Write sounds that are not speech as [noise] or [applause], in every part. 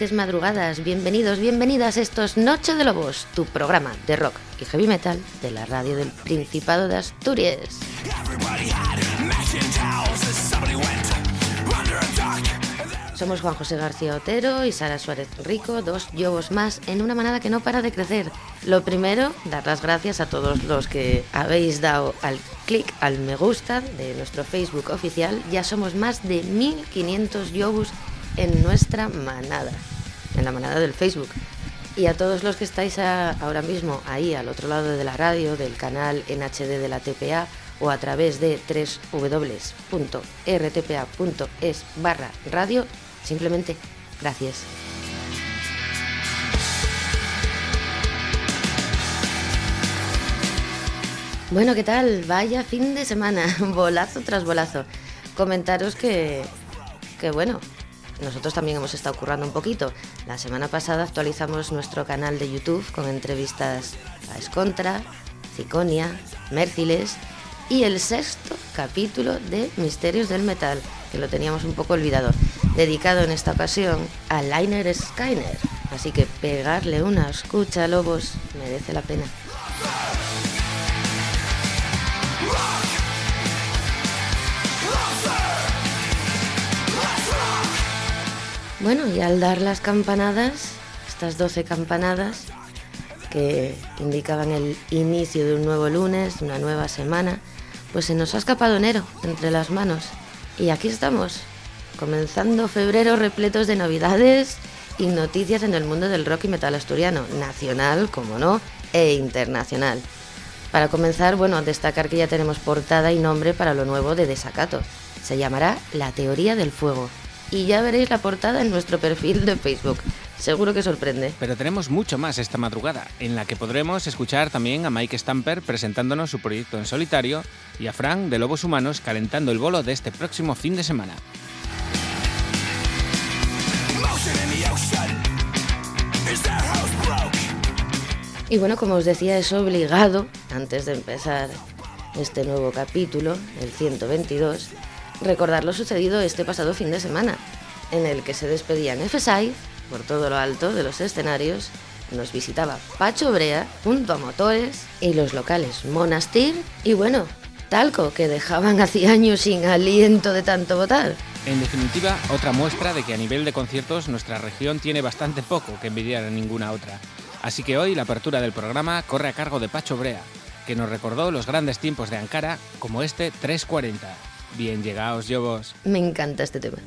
Madrugadas, bienvenidos, bienvenidas. Esto es Noche de Lobos, tu programa de rock y heavy metal de la radio del Principado de Asturias. Somos Juan José García Otero y Sara Suárez Rico, dos yobos más en una manada que no para de crecer. Lo primero, dar las gracias a todos los que habéis dado al clic al me gusta de nuestro Facebook oficial. Ya somos más de 1500 yobos en nuestra manada, en la manada del Facebook. Y a todos los que estáis ahora mismo ahí al otro lado de la radio, del canal en HD de la TPA o a través de www.rtpa.es barra radio, Simplemente, gracias. Bueno, ¿qué tal? Vaya fin de semana, [laughs] bolazo tras bolazo. Comentaros que, que bueno, nosotros también hemos estado currando un poquito. La semana pasada actualizamos nuestro canal de YouTube con entrevistas a Escontra, Ciconia, Mérciles y el sexto capítulo de Misterios del Metal, que lo teníamos un poco olvidado dedicado en esta ocasión a Liner Skyner. Así que pegarle una escucha Lobos merece la pena. Bueno, y al dar las campanadas, estas 12 campanadas que indicaban el inicio de un nuevo lunes, una nueva semana, pues se nos ha escapado enero entre las manos. Y aquí estamos, comenzando febrero repletos de novedades y noticias en el mundo del rock y metal asturiano, nacional, como no, e internacional. Para comenzar, bueno, destacar que ya tenemos portada y nombre para lo nuevo de Desacato. Se llamará La Teoría del Fuego. Y ya veréis la portada en nuestro perfil de Facebook. Seguro que sorprende. Pero tenemos mucho más esta madrugada, en la que podremos escuchar también a Mike Stamper presentándonos su proyecto en solitario y a Frank de Lobos Humanos calentando el bolo de este próximo fin de semana. Y bueno, como os decía, es obligado, antes de empezar este nuevo capítulo, el 122, recordar lo sucedido este pasado fin de semana, en el que se despedían FSI por todo lo alto de los escenarios, nos visitaba Pacho Brea junto a motores y los locales Monastir y bueno, Talco, que dejaban [laughs] hacía años sin aliento de tanto votar. En definitiva, otra muestra de que a nivel de conciertos nuestra región tiene bastante poco que envidiar a ninguna otra. Así que hoy la apertura del programa corre a cargo de Pacho Brea, que nos recordó los grandes tiempos de Ankara como este 340. Bien llegados, Yobos. Me encanta este tema.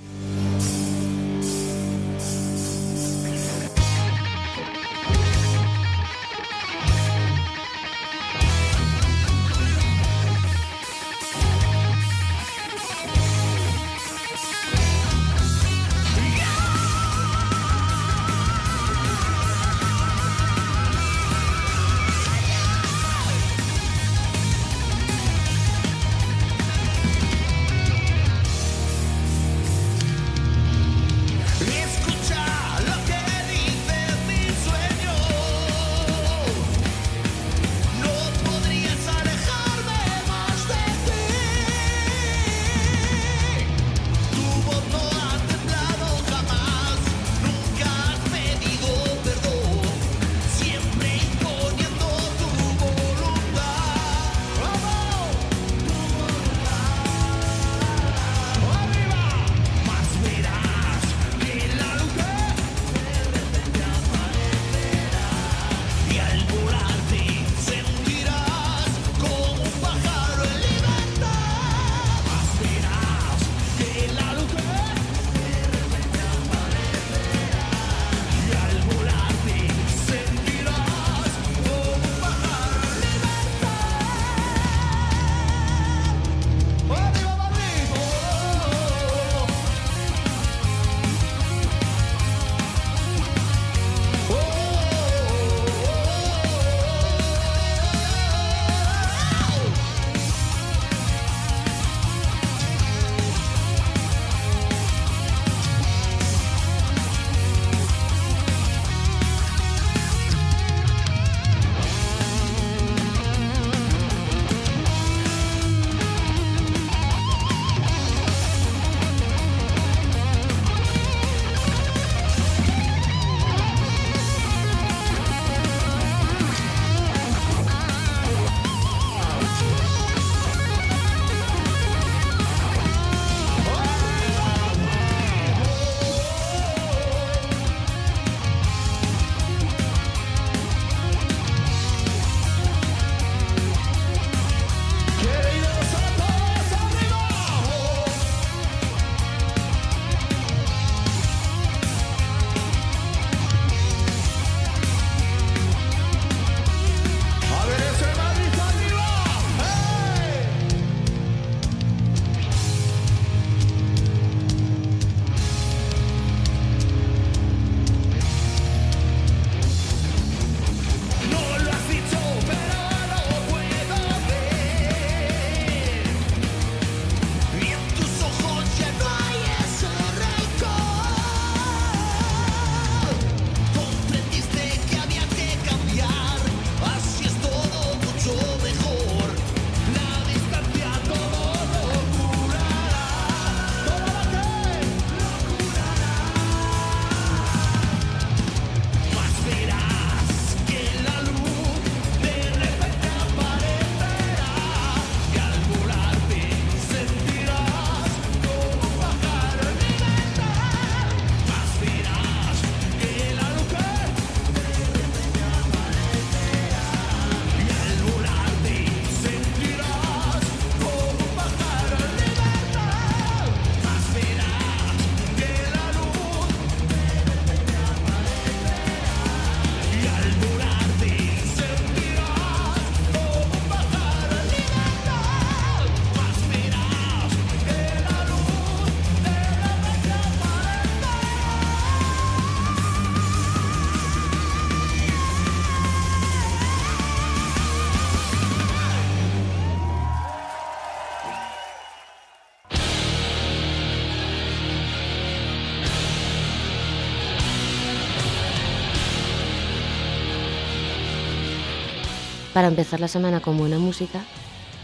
Para empezar la semana con buena música,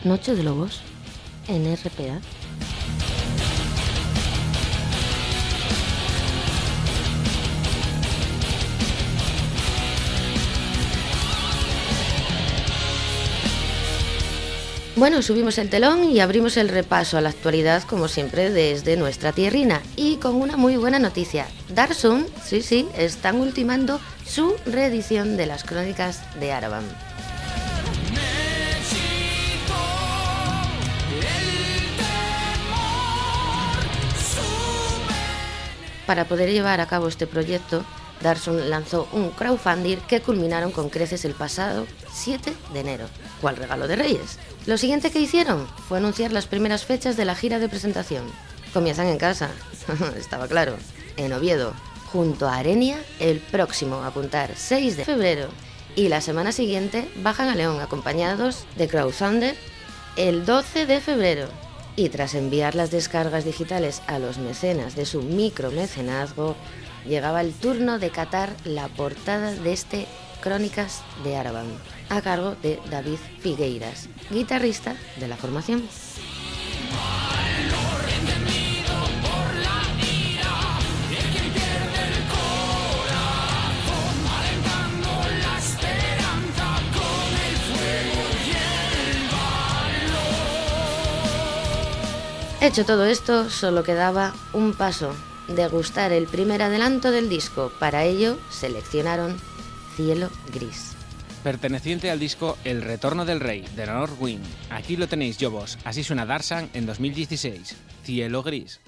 Noche de Lobos en RPA. Bueno, subimos el telón y abrimos el repaso a la actualidad, como siempre, desde nuestra tierrina. Y con una muy buena noticia. Darsun, sí, sí, están ultimando su reedición de las crónicas de Araban. Para poder llevar a cabo este proyecto, Darsun lanzó un crowdfunding que culminaron con creces el pasado 7 de enero. ¿Cuál regalo de Reyes? Lo siguiente que hicieron fue anunciar las primeras fechas de la gira de presentación. Comienzan en casa, [laughs] estaba claro, en Oviedo, junto a Arenia, el próximo apuntar 6 de febrero. Y la semana siguiente bajan a León acompañados de Crowdfunder el 12 de febrero. Y tras enviar las descargas digitales a los mecenas de su micromecenazgo, llegaba el turno de catar la portada de este Crónicas de Araban, a cargo de David Figueiras, guitarrista de la formación. Hecho todo esto, solo quedaba un paso, degustar el primer adelanto del disco. Para ello, seleccionaron Cielo Gris. Perteneciente al disco El Retorno del Rey, de North Wind. Aquí lo tenéis, yo vos. Así suena Darsan en 2016. Cielo Gris.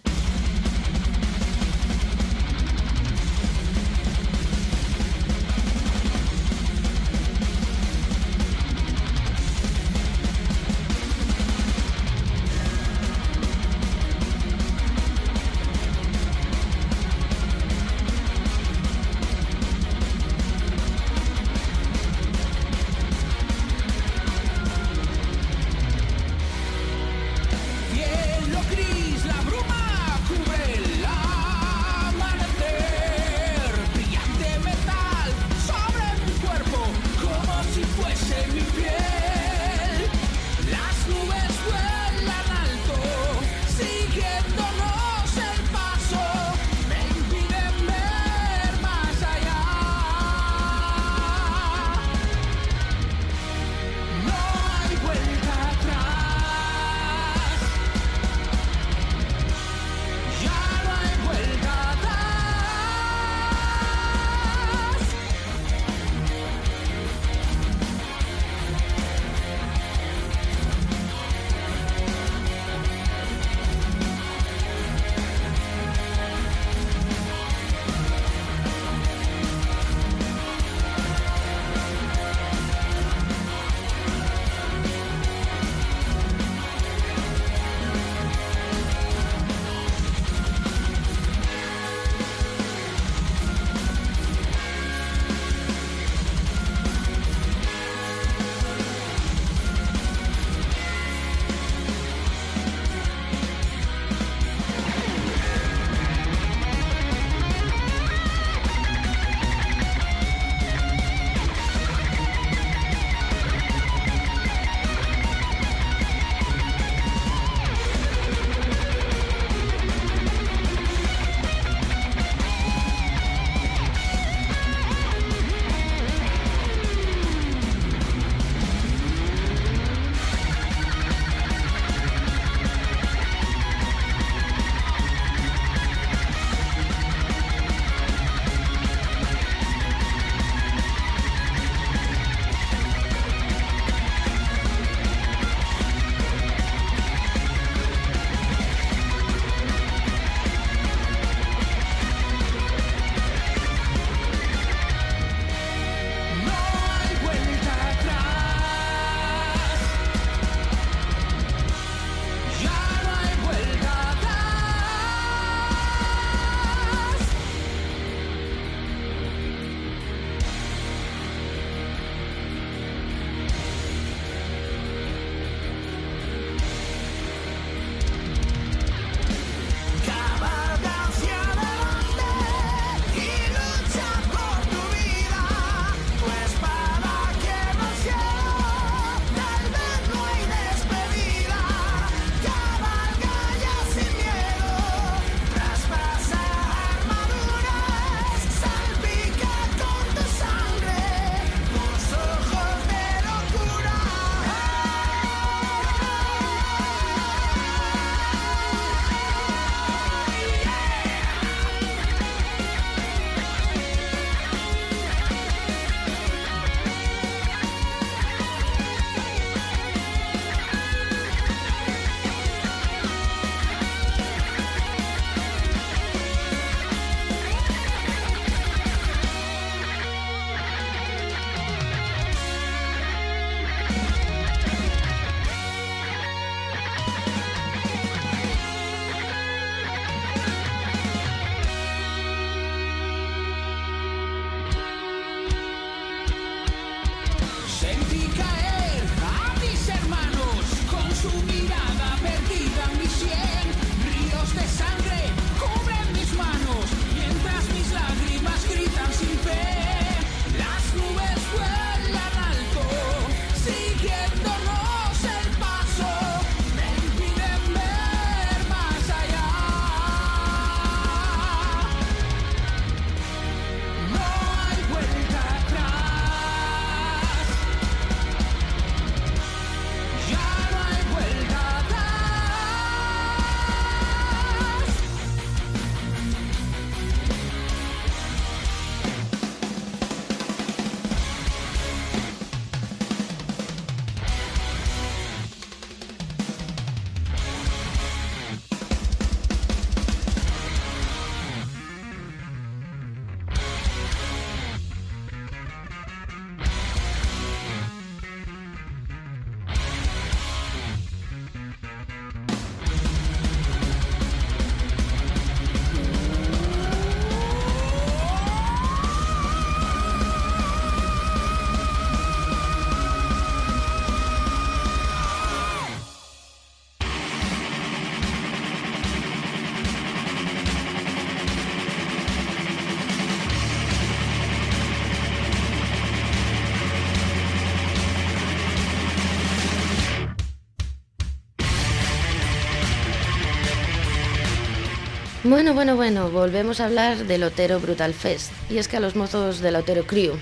Bueno, bueno, bueno, volvemos a hablar del Otero Brutal Fest. Y es que a los mozos del Otero Crew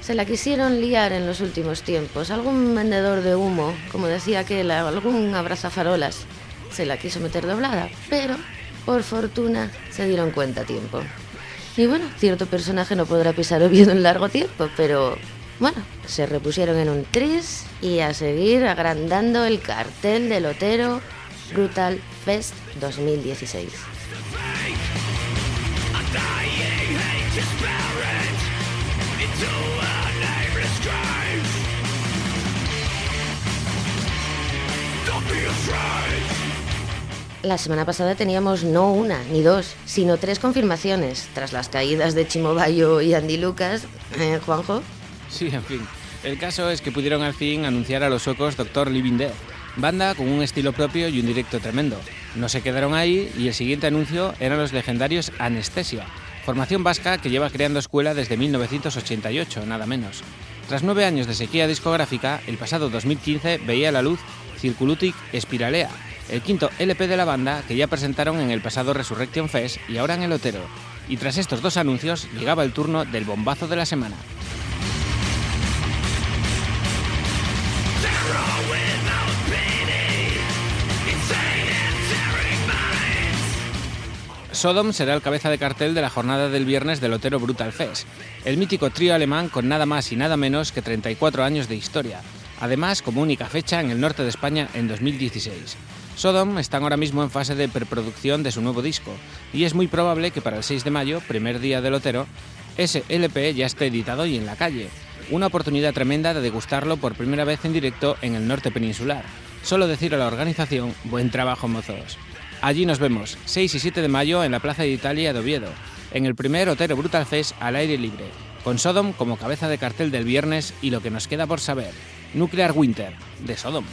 se la quisieron liar en los últimos tiempos. Algún vendedor de humo, como decía que algún abrazafarolas, se la quiso meter doblada, pero por fortuna se dieron cuenta a tiempo. Y bueno, cierto personaje no podrá pisar Oviedo en largo tiempo, pero bueno, se repusieron en un tris y a seguir agrandando el cartel del Otero Brutal Fest 2016. La semana pasada teníamos no una ni dos, sino tres confirmaciones, tras las caídas de Chimobayo y Andy Lucas. ¿Eh, Juanjo? Sí, en fin. El caso es que pudieron al fin anunciar a los suecos Doctor Living Dead, banda con un estilo propio y un directo tremendo. No se quedaron ahí y el siguiente anuncio eran los legendarios Anestesia, formación vasca que lleva creando escuela desde 1988, nada menos. Tras nueve años de sequía discográfica, el pasado 2015 veía la luz Circulutic Spiralea, el quinto LP de la banda que ya presentaron en el pasado Resurrection Fest y ahora en el Otero. Y tras estos dos anuncios llegaba el turno del bombazo de la semana. Sodom será el cabeza de cartel de la jornada del viernes del Otero Brutal Fest, el mítico trío alemán con nada más y nada menos que 34 años de historia, además como única fecha en el norte de España en 2016. Sodom están ahora mismo en fase de preproducción de su nuevo disco, y es muy probable que para el 6 de mayo, primer día del Otero, ese LP ya esté editado y en la calle. Una oportunidad tremenda de degustarlo por primera vez en directo en el norte peninsular. Solo decir a la organización, buen trabajo mozos. Allí nos vemos, 6 y 7 de mayo en la Plaza de Italia de Oviedo, en el primer Otero Brutal Fest al aire libre, con Sodom como cabeza de cartel del viernes y lo que nos queda por saber, Nuclear Winter, de Sodom.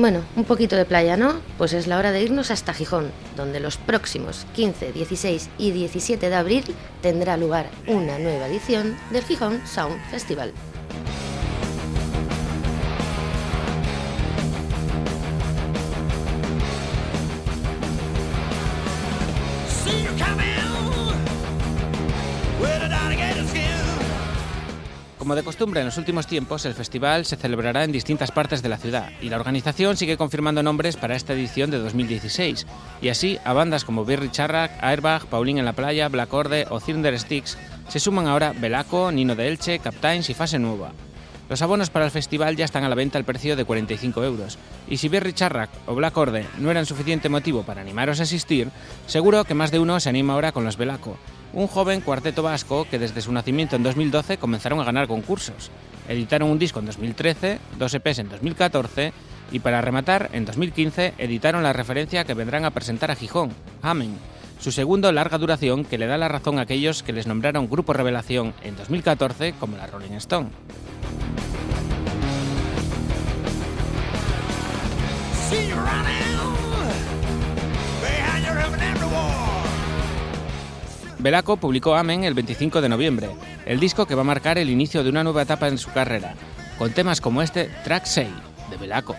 Bueno, un poquito de playa, ¿no? Pues es la hora de irnos hasta Gijón, donde los próximos 15, 16 y 17 de abril tendrá lugar una nueva edición del Gijón Sound Festival. Como de costumbre en los últimos tiempos, el festival se celebrará en distintas partes de la ciudad y la organización sigue confirmando nombres para esta edición de 2016. Y así, a bandas como Birri Charrac, Airbag, Paulín en la Playa, Black Orde o Cinder Sticks se suman ahora Belaco, Nino de Elche, Captains y Fase Nueva. Los abonos para el festival ya están a la venta al precio de 45 euros, y si Birri Charrac o Black Orde no eran suficiente motivo para animaros a asistir, seguro que más de uno se anima ahora con los Belaco, un joven cuarteto vasco que desde su nacimiento en 2012 comenzaron a ganar concursos. Editaron un disco en 2013, dos EPs en 2014 y para rematar, en 2015 editaron la referencia que vendrán a presentar a Gijón, Amen, su segundo larga duración que le da la razón a aquellos que les nombraron Grupo Revelación en 2014 como la Rolling Stone. Belaco publicó Amen el 25 de noviembre, el disco que va a marcar el inicio de una nueva etapa en su carrera, con temas como este Track 6 de Belaco.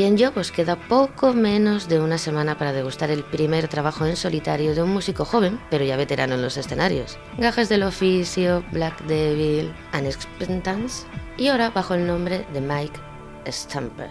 Bien yo, pues queda poco menos de una semana para degustar el primer trabajo en solitario de un músico joven, pero ya veterano en los escenarios. Gajes del oficio, Black Devil, Unexpectance y ahora bajo el nombre de Mike Stamper.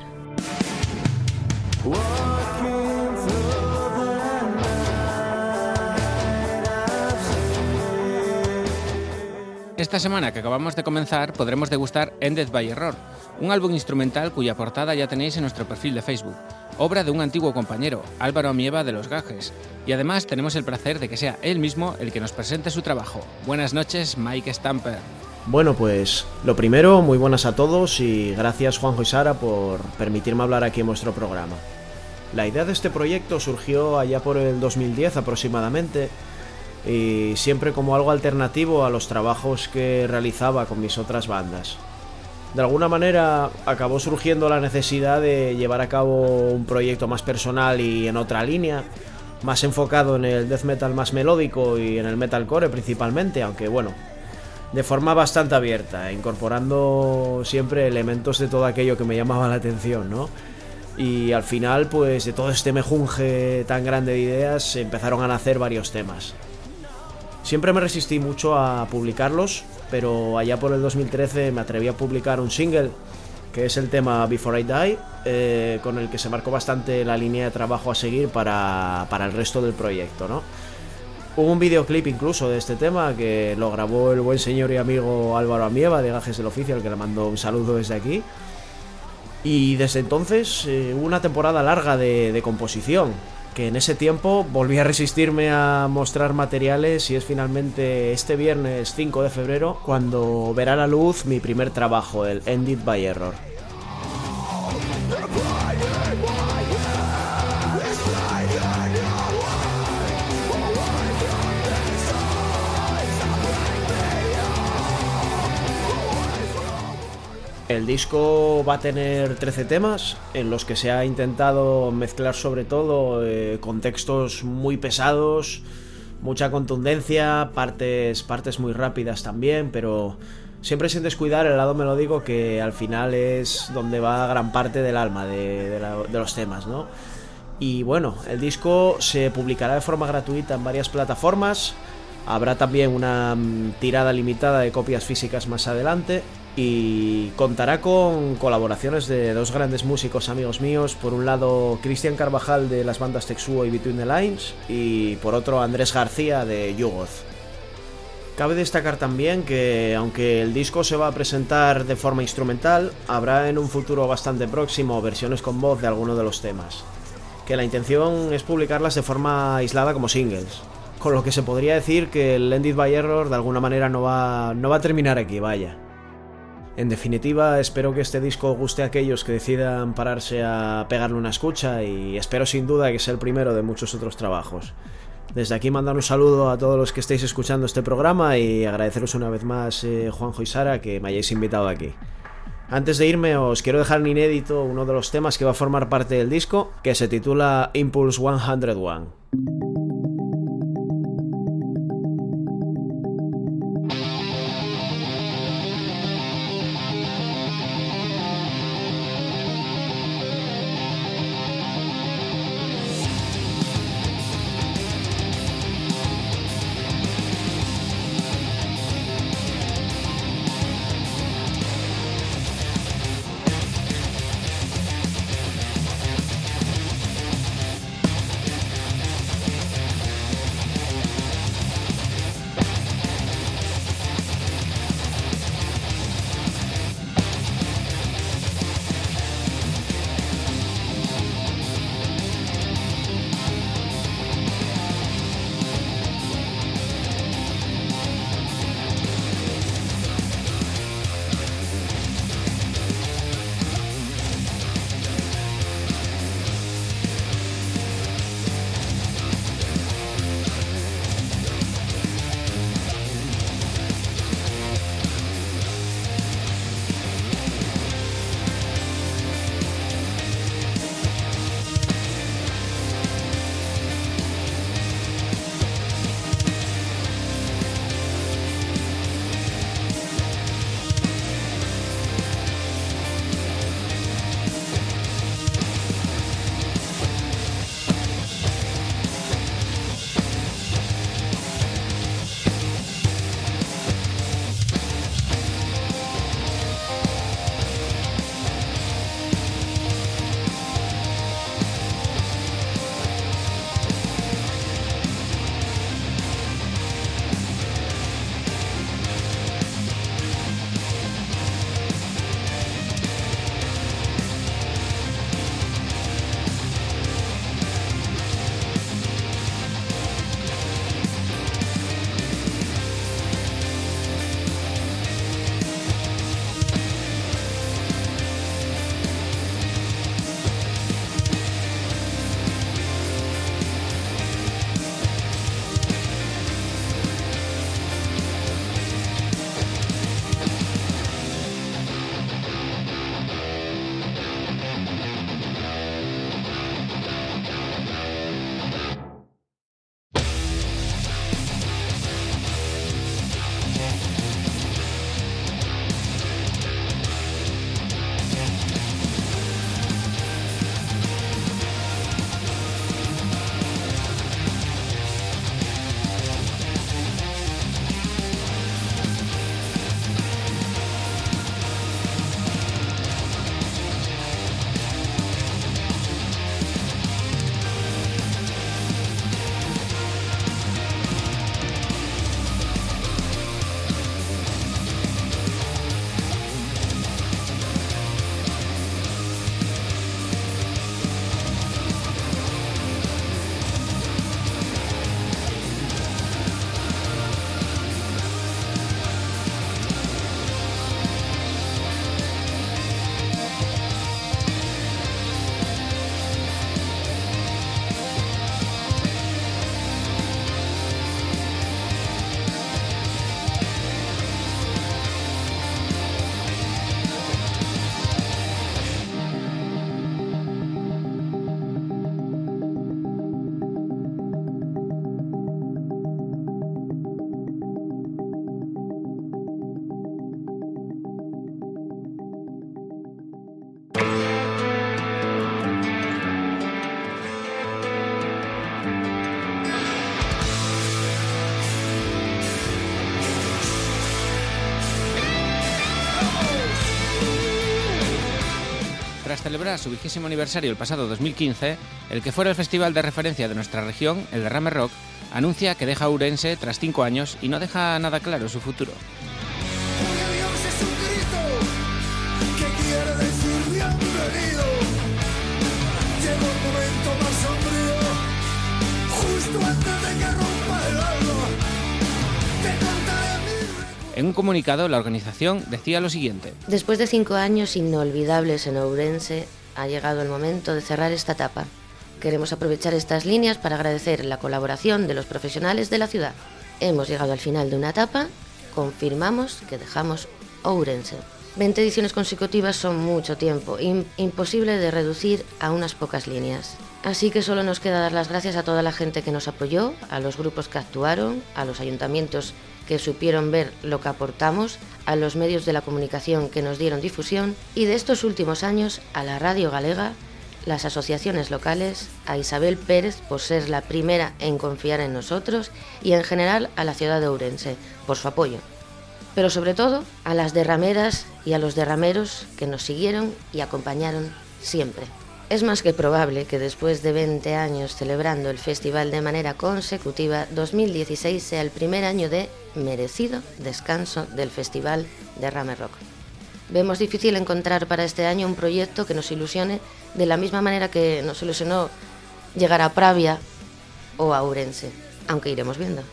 Esta semana que acabamos de comenzar podremos degustar Ended by Error, un álbum instrumental cuya portada ya tenéis en nuestro perfil de Facebook, obra de un antiguo compañero, Álvaro Amieva de Los Gajes, y además tenemos el placer de que sea él mismo el que nos presente su trabajo. Buenas noches, Mike Stamper. Bueno, pues lo primero, muy buenas a todos y gracias Juanjo y Sara por permitirme hablar aquí en vuestro programa. La idea de este proyecto surgió allá por el 2010 aproximadamente y siempre como algo alternativo a los trabajos que realizaba con mis otras bandas. De alguna manera acabó surgiendo la necesidad de llevar a cabo un proyecto más personal y en otra línea, más enfocado en el death metal más melódico y en el metalcore principalmente, aunque bueno, de forma bastante abierta, incorporando siempre elementos de todo aquello que me llamaba la atención, ¿no? Y al final, pues de todo este mejunje tan grande de ideas, empezaron a nacer varios temas. Siempre me resistí mucho a publicarlos, pero allá por el 2013 me atreví a publicar un single, que es el tema Before I Die, eh, con el que se marcó bastante la línea de trabajo a seguir para, para el resto del proyecto, ¿no? Hubo un videoclip incluso de este tema que lo grabó el buen señor y amigo Álvaro Amieva de Gajes del Oficial, al que le mando un saludo desde aquí. Y desde entonces eh, hubo una temporada larga de, de composición, que en ese tiempo volví a resistirme a mostrar materiales y es finalmente este viernes 5 de febrero cuando verá la luz mi primer trabajo, el Ended by Error. El disco va a tener 13 temas en los que se ha intentado mezclar sobre todo eh, contextos muy pesados, mucha contundencia, partes, partes muy rápidas también, pero siempre sin descuidar el lado melódico que al final es donde va gran parte del alma de, de, los temas, ¿no? Y bueno, el disco se publicará de forma gratuita en varias plataformas. Habrá también una mm, tirada limitada de copias físicas más adelante y contará con colaboraciones de dos grandes músicos amigos míos, por un lado Cristian Carvajal de las bandas Texuo y Between the Lines y por otro Andrés García de Yugoz. Cabe destacar también que aunque el disco se va a presentar de forma instrumental, habrá en un futuro bastante próximo versiones con voz de alguno de los temas, que la intención es publicarlas de forma aislada como singles, con lo que se podría decir que el Ended by Error de alguna manera no va, no va a terminar aquí, vaya. En definitiva, espero que este disco guste a aquellos que decidan pararse a pegarle una escucha y espero sin duda que sea el primero de muchos otros trabajos. Desde aquí mandar un saludo a todos los que estéis escuchando este programa y agradeceros una vez más, eh, Juanjo y Sara, que me hayáis invitado aquí. Antes de irme, os quiero dejar en inédito uno de los temas que va a formar parte del disco, que se titula Impulse 101. Celebrar su vigésimo aniversario el pasado 2015, el que fuera el festival de referencia de nuestra región, el Derrame Rock, anuncia que deja Ourense tras cinco años y no deja nada claro su futuro. Un comunicado, la organización decía lo siguiente. Después de cinco años inolvidables en Ourense, ha llegado el momento de cerrar esta etapa. Queremos aprovechar estas líneas para agradecer la colaboración de los profesionales de la ciudad. Hemos llegado al final de una etapa, confirmamos que dejamos Ourense. 20 ediciones consecutivas son mucho tiempo, imposible de reducir a unas pocas líneas. Así que solo nos queda dar las gracias a toda la gente que nos apoyó, a los grupos que actuaron, a los ayuntamientos que supieron ver lo que aportamos, a los medios de la comunicación que nos dieron difusión y de estos últimos años a la Radio Galega, las asociaciones locales, a Isabel Pérez por ser la primera en confiar en nosotros y en general a la ciudad de Ourense por su apoyo. Pero sobre todo a las derrameras y a los derrameros que nos siguieron y acompañaron siempre. Es más que probable que después de 20 años celebrando el festival de manera consecutiva, 2016 sea el primer año de merecido descanso del festival de Rame Rock. Vemos difícil encontrar para este año un proyecto que nos ilusione de la misma manera que nos ilusionó llegar a Pravia o a Urense, aunque iremos viendo.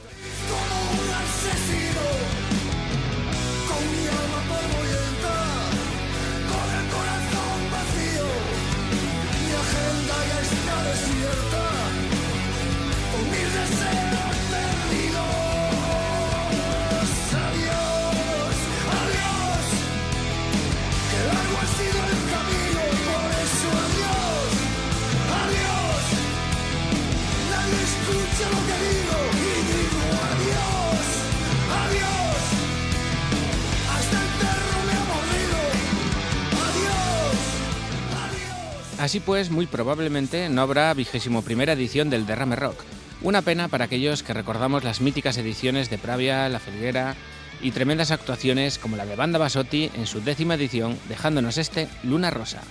Así pues, muy probablemente no habrá vigésimo primera edición del Derrame Rock. Una pena para aquellos que recordamos las míticas ediciones de Pravia, La Felguera y tremendas actuaciones como la de Banda Basotti en su décima edición, dejándonos este Luna Rosa.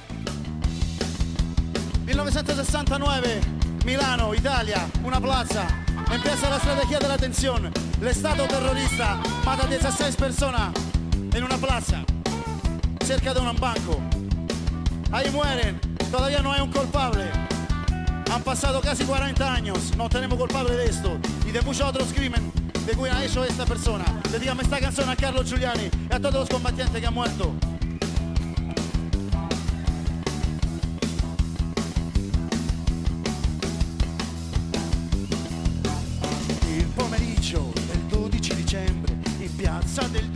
1969, Milano, Italia, una plaza. Empieza la estrategia de la tensión. El Estado terrorista mata a 16 personas en una plaza, cerca de un banco. Ahí mueren Todavía no hay un culpable. Han pasado casi 40 años, no tenemos culpable de esto y de muchos otros crímenes de que ha hecho esta persona. Dedícame esta canción a Carlos Giuliani y a todos los combatientes que han muerto. Il pomeriggio del 12 dicembre in piazza del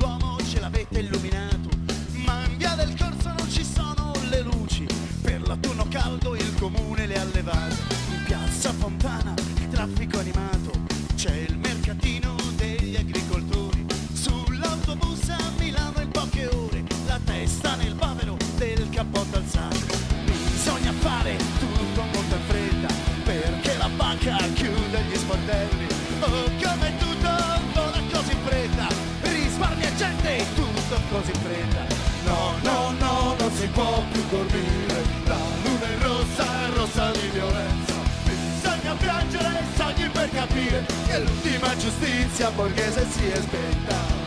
comune le ha levate. In piazza Fontana il traffico animato, c'è il mercatino degli agricoltori. Sull'autobus a Milano in poche ore, la testa nel bavero del cappotto alzato. Bisogna fare tutto molto in fretta, perché la banca chiude gli sportelli. Oh, come tutto vola così in fretta, risparmia gente, tutto così in fretta. No, no, no, non si può più dormire. Capire che l'ultima giustizia borghese si è spenta.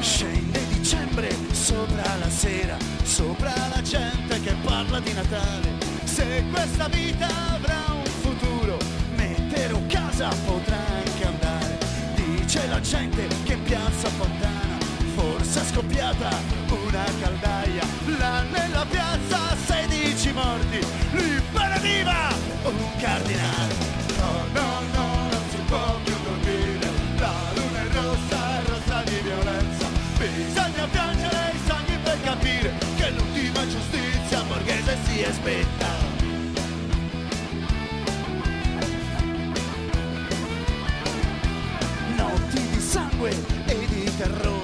Scende dicembre sopra la sera, sopra la gente che parla di Natale. Se questa vita avrà un futuro, mettere un casa potrà anche andare. Dice la gente che piazza Fontana forse è scoppiata una caldaia. Là nella piazza morti, liberativa un cardinale. No, no, no, non si può più dormire, la luna è rossa, è rossa di violenza. Bisogna piangere i sangue per capire che l'ultima giustizia borghese si aspetta. Notti di sangue e di terrore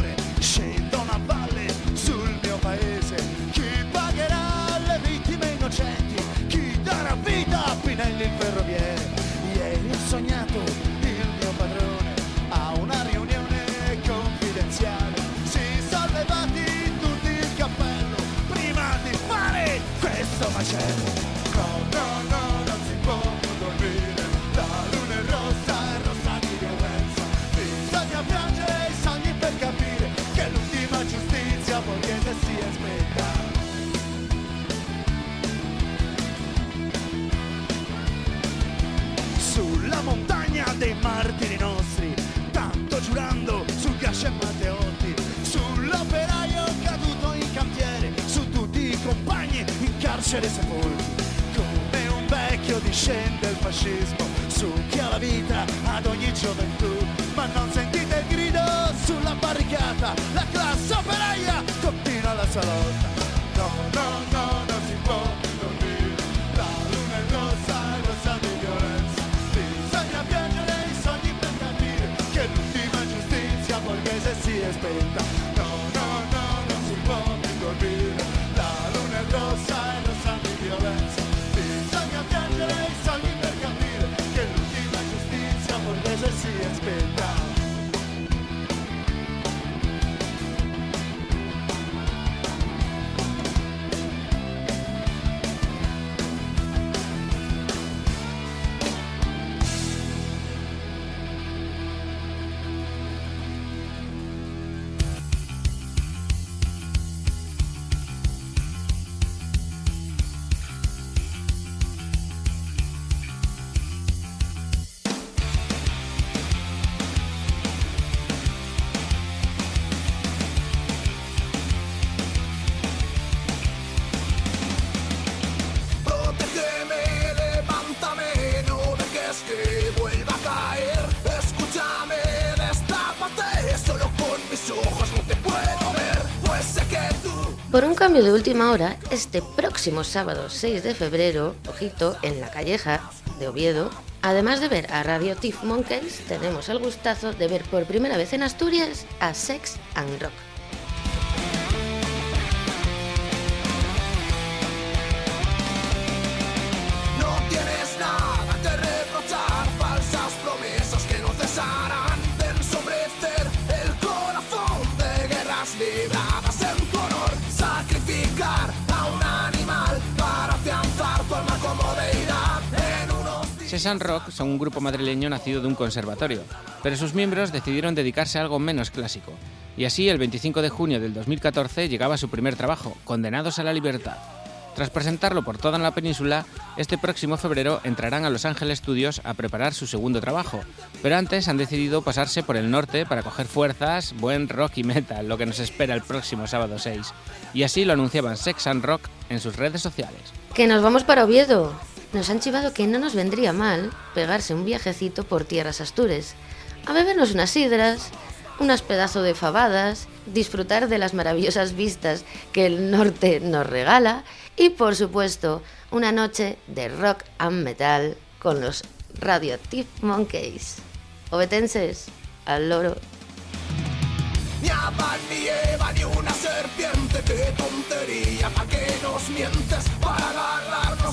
Por un cambio de última hora, este próximo sábado 6 de febrero, ojito, en la calleja de Oviedo, además de ver a Radio Tiff Monkeys, tenemos el gustazo de ver por primera vez en Asturias a Sex and Rock. Sesan Rock son un grupo madrileño nacido de un conservatorio, pero sus miembros decidieron dedicarse a algo menos clásico. Y así, el 25 de junio del 2014 llegaba su primer trabajo, Condenados a la Libertad. Tras presentarlo por toda la península, este próximo febrero entrarán a Los Ángeles Studios a preparar su segundo trabajo, pero antes han decidido pasarse por el norte para coger fuerzas, buen rock y metal, lo que nos espera el próximo sábado 6. Y así lo anunciaban Sex and Rock en sus redes sociales. Que nos vamos para Oviedo. Nos han chivado que no nos vendría mal pegarse un viajecito por tierras astures, a bebernos unas sidras, unas pedazos de fabadas, disfrutar de las maravillosas vistas que el norte nos regala y, por supuesto, una noche de rock and metal con los Radioactive Monkeys. Obetenses, al loro. Ni Adán ni Eva ni una serpiente, qué tontería, ¿para qué nos mientes? Para agarrarnos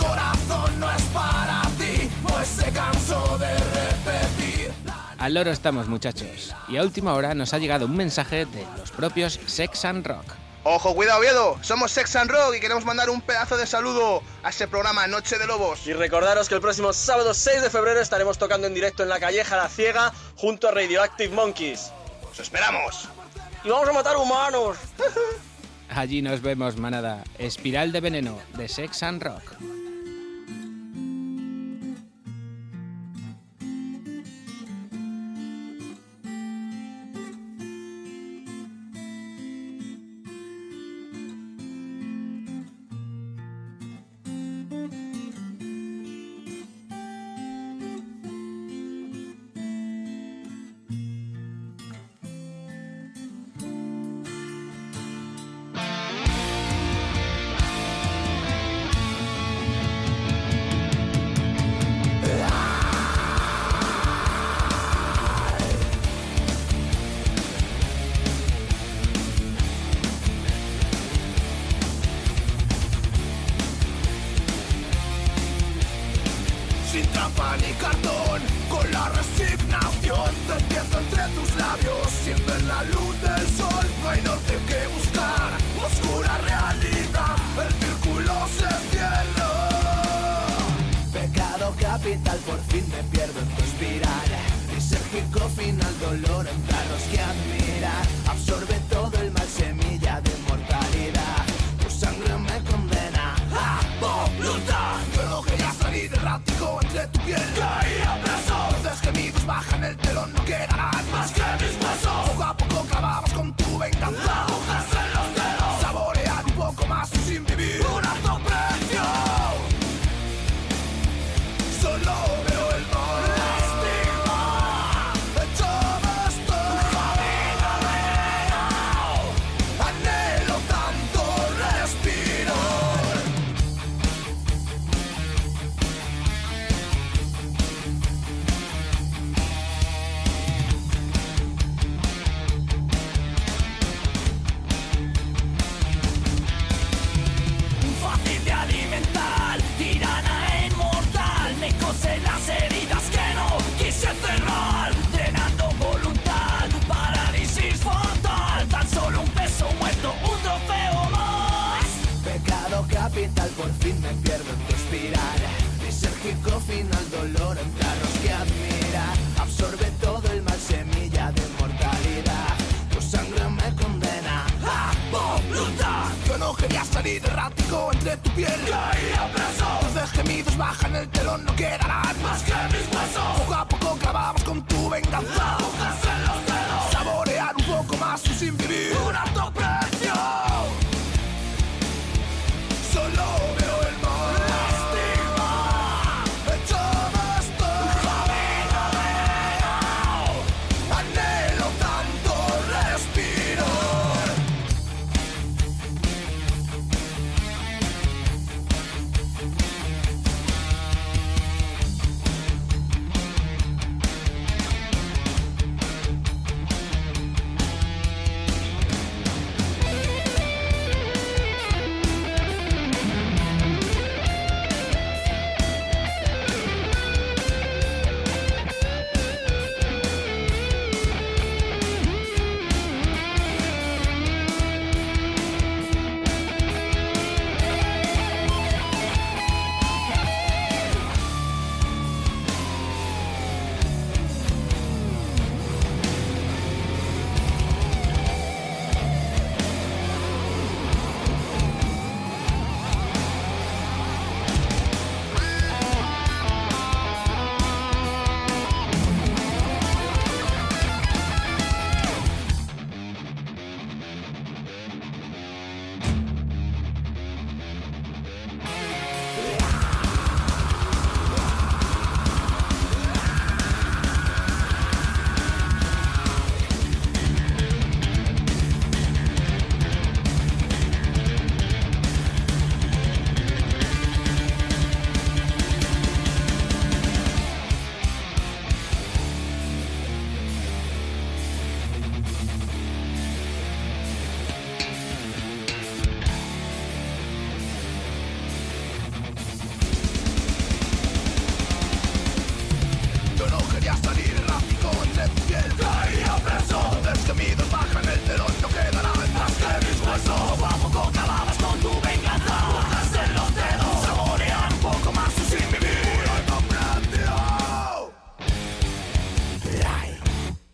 corazón no es para ti, pues se cansó de repetir. Al loro estamos muchachos, y a última hora nos ha llegado un mensaje de los propios Sex and Rock. Ojo, cuidado, Oviedo. Somos Sex and Rock y queremos mandar un pedazo de saludo a ese programa Noche de Lobos. Y recordaros que el próximo sábado 6 de febrero estaremos tocando en directo en la Calleja La Ciega junto a Radioactive Monkeys. ¡Os esperamos! ¡Y vamos a matar humanos! [laughs] Allí nos vemos, manada. Espiral de veneno de Sex and Rock.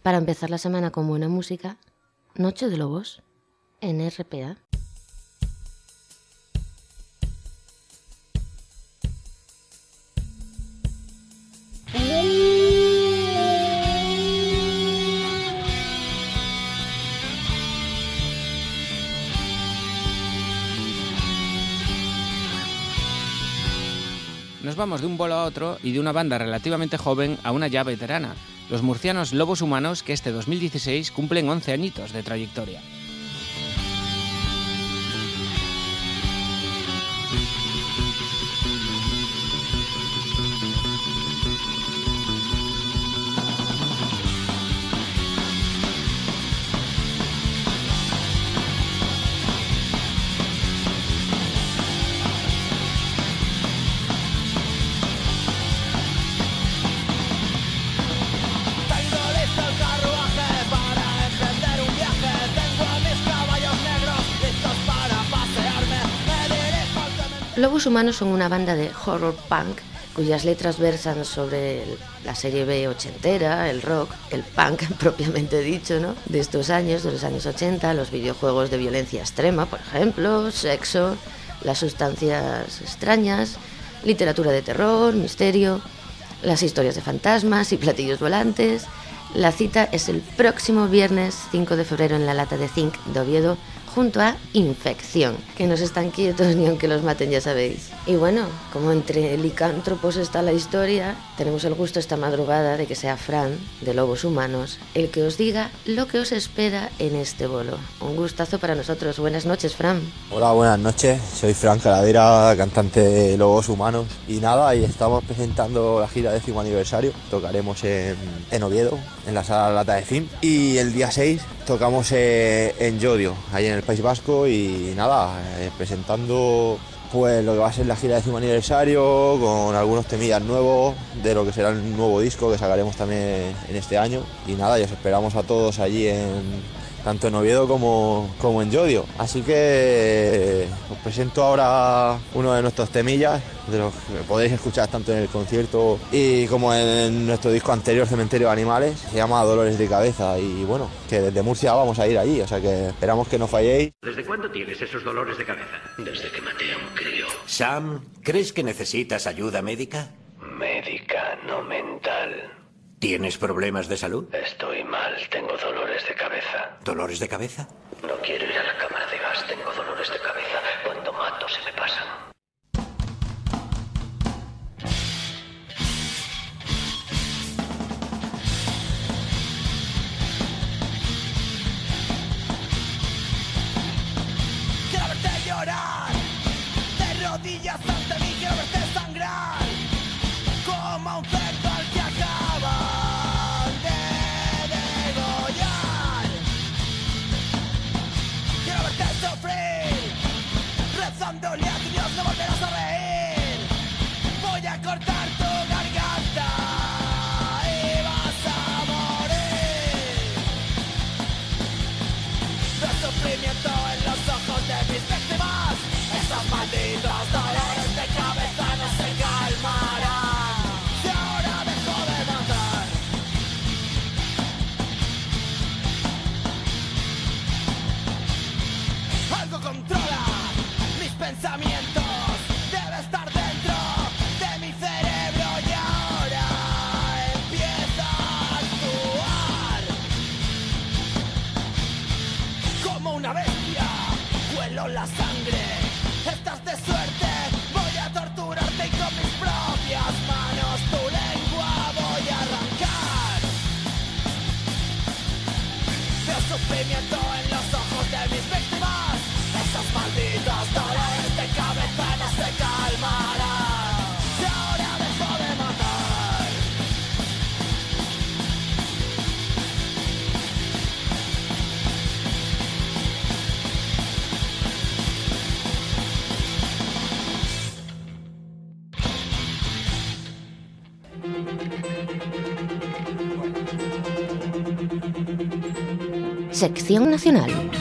para empezar la semana con buena música, Noche de Lobos en RPA. Nos vamos de un bolo a otro y de una banda relativamente joven a una ya veterana, los murcianos lobos humanos que este 2016 cumplen 11 añitos de trayectoria. Lobos Humanos son una banda de horror punk cuyas letras versan sobre la serie B ochentera, el rock, el punk [laughs] propiamente dicho, ¿no? De estos años, de los años 80, los videojuegos de violencia extrema, por ejemplo, sexo, las sustancias extrañas, literatura de terror, misterio, las historias de fantasmas y platillos volantes. La cita es el próximo viernes 5 de febrero en la lata de Zinc de Oviedo junto a Infección, que no se están quietos ni aunque los maten, ya sabéis. Y bueno, como entre licántropos está la historia, tenemos el gusto esta madrugada de que sea Fran, de Lobos Humanos, el que os diga lo que os espera en este bolo. Un gustazo para nosotros. Buenas noches, Fran. Hola, buenas noches. Soy Fran Caladera, cantante de Lobos Humanos. Y nada, y estamos presentando la gira décimo aniversario. Tocaremos en, Oviedo, en la sala Lata de Film. Y el día 6 tocamos eh, en Yodio, ahí en el País Vasco. Y nada, eh, presentando pues lo que va a ser la gira décimo aniversario con algunos temillas nuevos de lo que será el nuevo disco que sacaremos también en este año y nada, y os esperamos a todos allí en tanto en Oviedo como, como en Yodio. Así que os presento ahora uno de nuestros temillas, de los que podéis escuchar tanto en el concierto y como en nuestro disco anterior, Cementerio de Animales. Se llama Dolores de Cabeza y bueno, que desde Murcia vamos a ir allí, o sea que esperamos que no falléis. ¿Desde cuándo tienes esos dolores de cabeza? Desde que maté a un crío. Sam, ¿crees que necesitas ayuda médica? Médica, no mental. ¿Tienes problemas de salud? Estoy mal, tengo dolores de cabeza. ¿Dolores de cabeza? No quiero ir a la cámara de gas, tengo dolores de cabeza. Cuando mato se me pasan. Quiero verte llorar, Sección Nacional.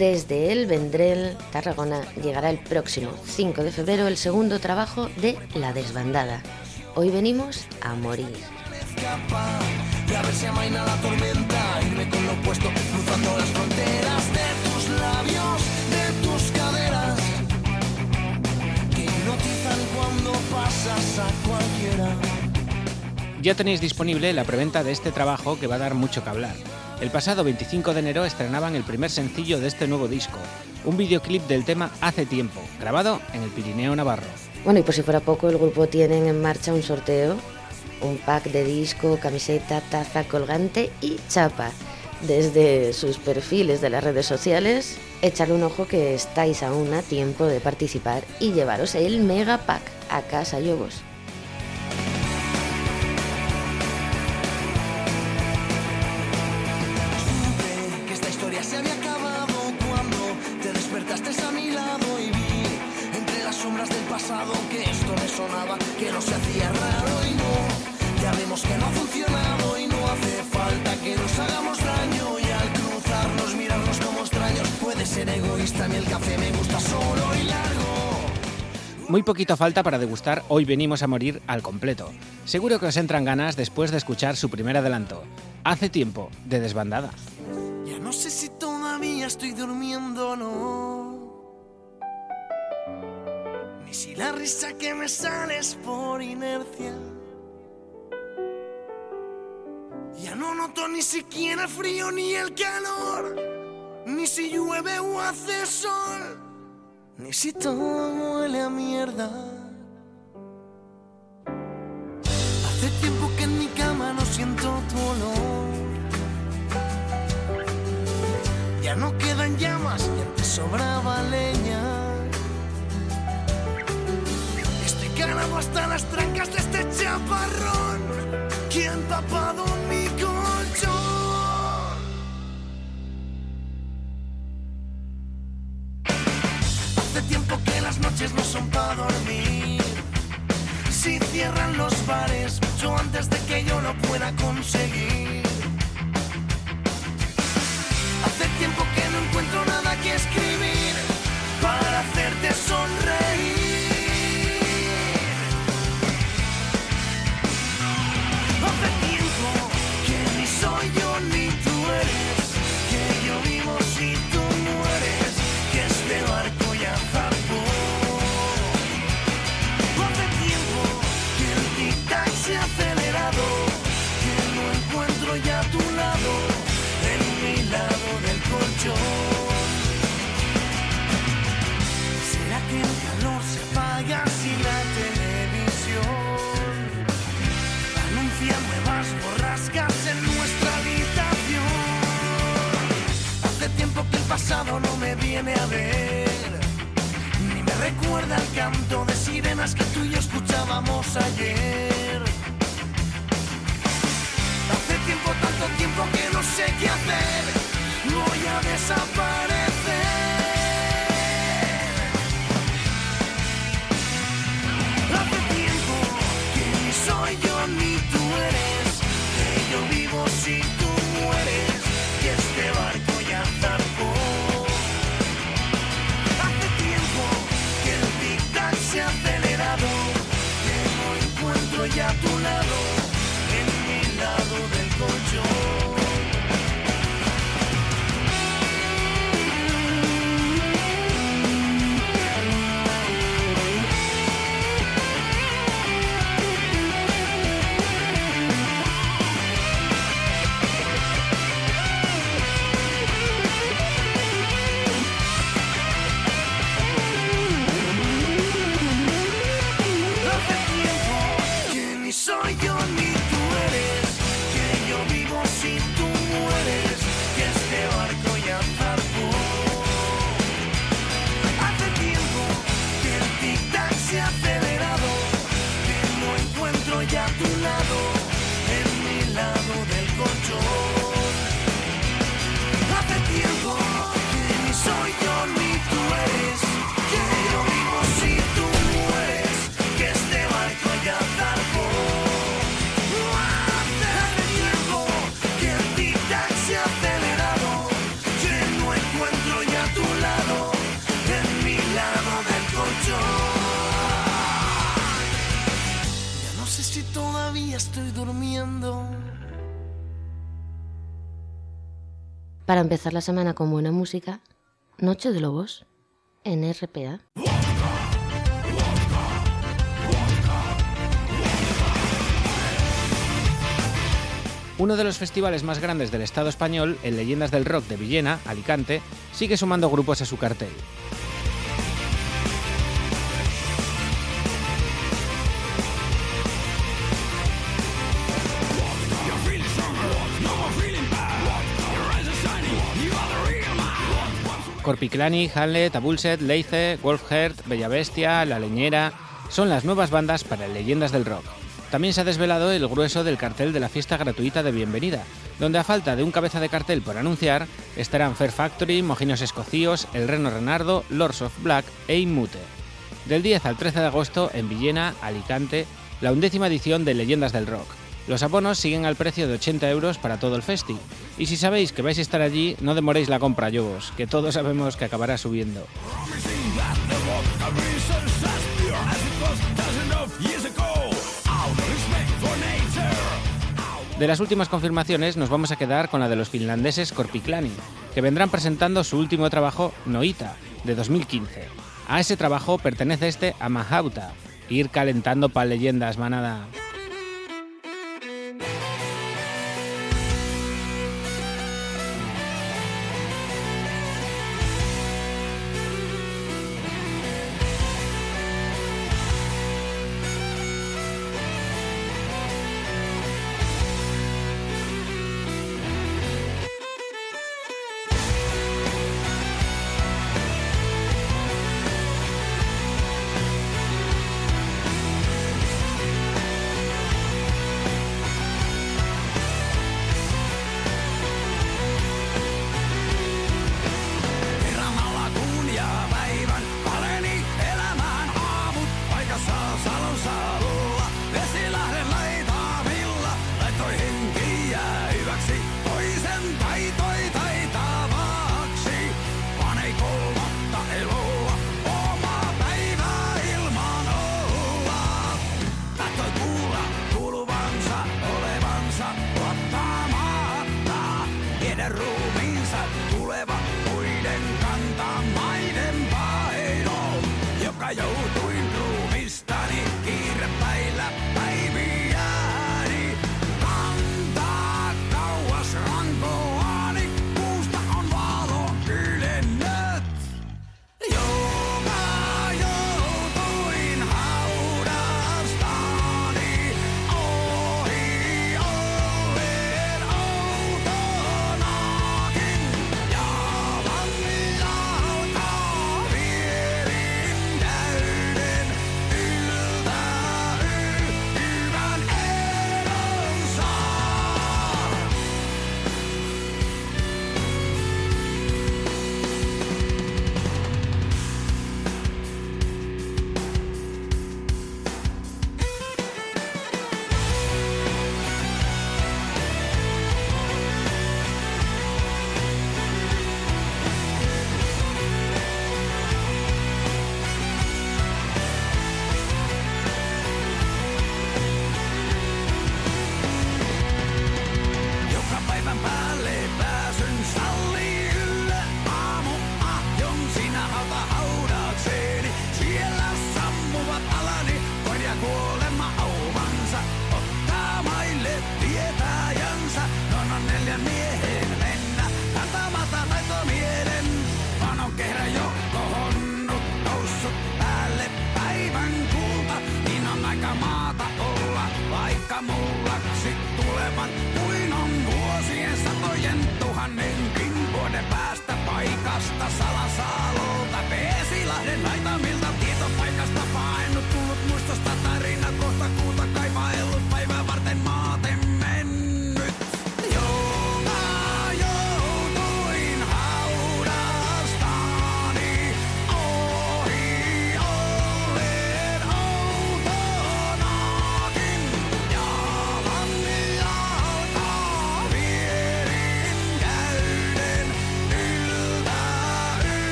Desde el Vendrell, Tarragona, llegará el próximo 5 de febrero el segundo trabajo de La Desbandada. Hoy venimos a morir. Ya tenéis disponible la preventa de este trabajo que va a dar mucho que hablar. El pasado 25 de enero estrenaban el primer sencillo de este nuevo disco, un videoclip del tema Hace tiempo, grabado en el Pirineo Navarro. Bueno, y por si fuera poco, el grupo tiene en marcha un sorteo, un pack de disco, camiseta, taza, colgante y chapa. Desde sus perfiles de las redes sociales echar un ojo que estáis aún a tiempo de participar y llevaros el Mega Pack a casa, Yogos. Falta para degustar Hoy venimos a morir al completo. Seguro que os entran ganas después de escuchar su primer adelanto. Hace tiempo, de desbandada. Ya no sé si todavía estoy durmiendo o no. Ni si la risa que me sale es por inercia. Ya no noto ni siquiera el frío ni el calor. Ni si llueve o hace sol. Ni si todo huele a mierda. Hace tiempo que en mi cama no siento tu olor. Ya no quedan llamas y antes sobraba leña. Estoy calado hasta las trancas de este chaparrón que ha empapado Hace tiempo que las noches no son para dormir. Si cierran los bares mucho antes de que yo lo pueda conseguir. No me viene a ver, ni me recuerda el canto de sirenas que tú y yo escuchábamos ayer. Hace tiempo, tanto tiempo que no sé qué hacer, voy a desaparecer. Para empezar la semana con buena música, Noche de Lobos, en RPA. Uno de los festivales más grandes del Estado español, el Leyendas del Rock de Villena, Alicante, sigue sumando grupos a su cartel. Corpiclani, Hamlet, Abulset, Leice, Wolfheart, Bella Bestia, La Leñera son las nuevas bandas para Leyendas del Rock. También se ha desvelado el grueso del cartel de la fiesta gratuita de bienvenida, donde a falta de un cabeza de cartel por anunciar, estarán Fair Factory, Mojinos Escocíos, El Reno Renardo, Lords of Black e Inmute. Del 10 al 13 de agosto en Villena, Alicante, la undécima edición de Leyendas del Rock. Los abonos siguen al precio de 80 euros para todo el festi. Y si sabéis que vais a estar allí, no demoréis la compra, vos, que todos sabemos que acabará subiendo. De las últimas confirmaciones nos vamos a quedar con la de los finlandeses Korpiklani, que vendrán presentando su último trabajo, Noita, de 2015. A ese trabajo pertenece este a Mahauta, ir calentando para leyendas, manada.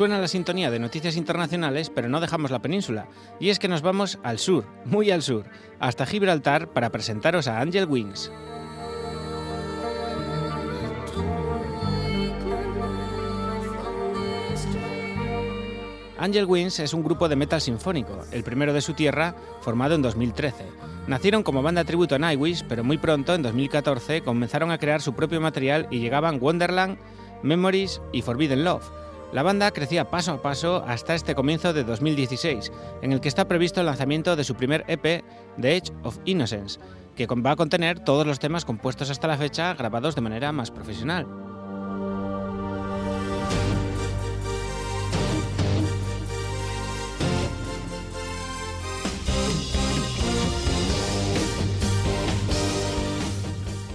Suena la sintonía de noticias internacionales, pero no dejamos la península. Y es que nos vamos al sur, muy al sur, hasta Gibraltar para presentaros a Angel Wings. Angel Wings es un grupo de metal sinfónico, el primero de su tierra, formado en 2013. Nacieron como banda tributo a Nightwish, pero muy pronto, en 2014, comenzaron a crear su propio material y llegaban Wonderland, Memories y Forbidden Love. La banda crecía paso a paso hasta este comienzo de 2016, en el que está previsto el lanzamiento de su primer EP, The Edge of Innocence, que va a contener todos los temas compuestos hasta la fecha grabados de manera más profesional.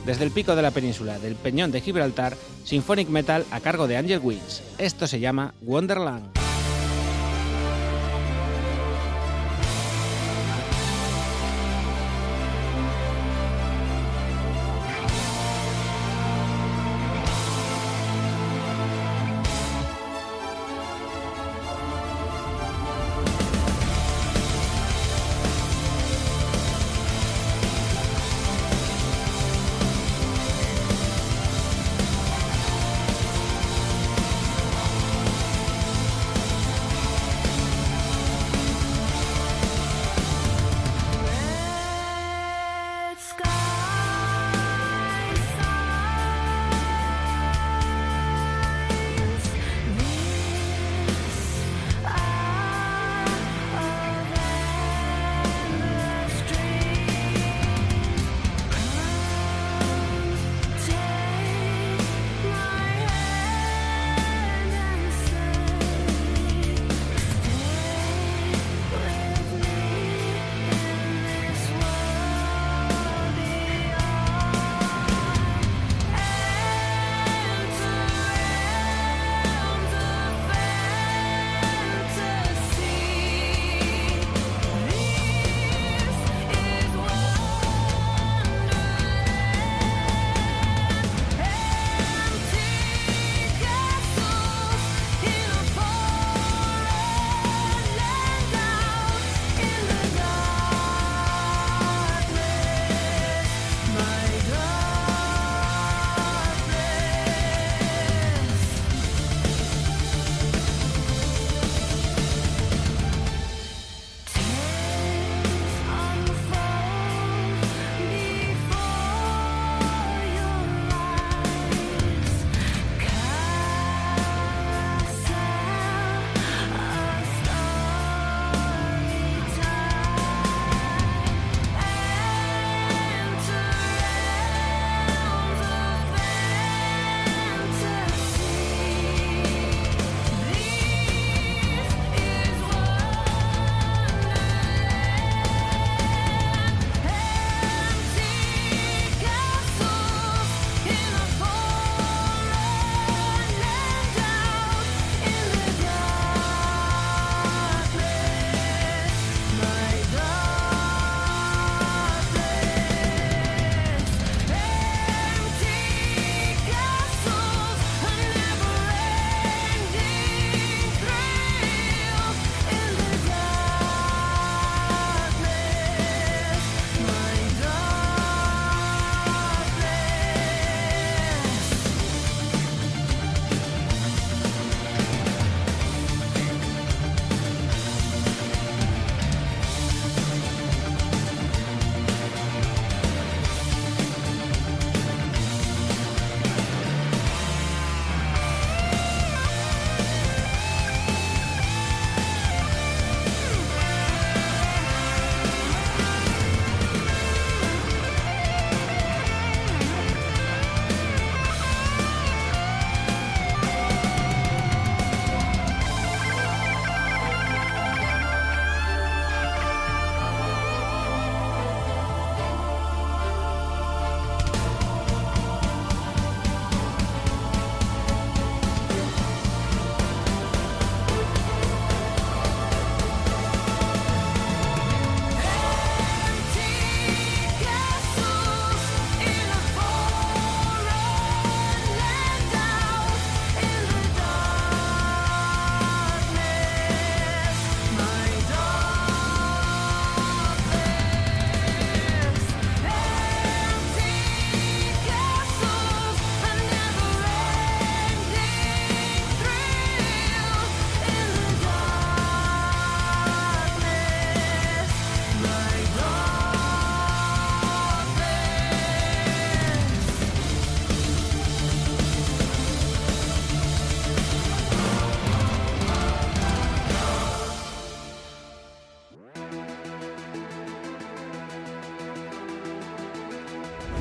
Desde el pico de la península del Peñón de Gibraltar, Symphonic Metal a cargo de Angel Wings. Esto se llama Wonderland.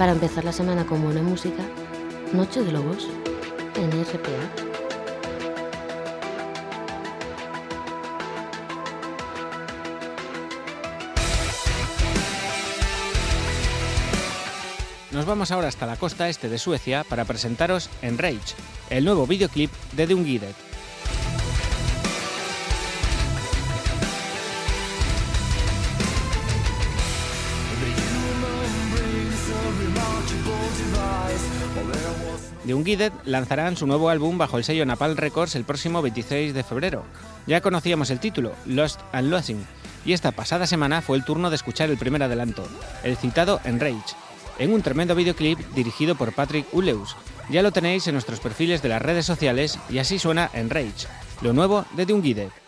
Para empezar la semana con buena música, Noche de Lobos en RPA. Nos vamos ahora hasta la costa este de Suecia para presentaros Enrage, el nuevo videoclip de The Unguided. Lanzarán su nuevo álbum bajo el sello Napalm Records el próximo 26 de febrero. Ya conocíamos el título, Lost and Losing, y esta pasada semana fue el turno de escuchar el primer adelanto, el citado Enrage, en un tremendo videoclip dirigido por Patrick Uleus. Ya lo tenéis en nuestros perfiles de las redes sociales y así suena Enrage, lo nuevo de The.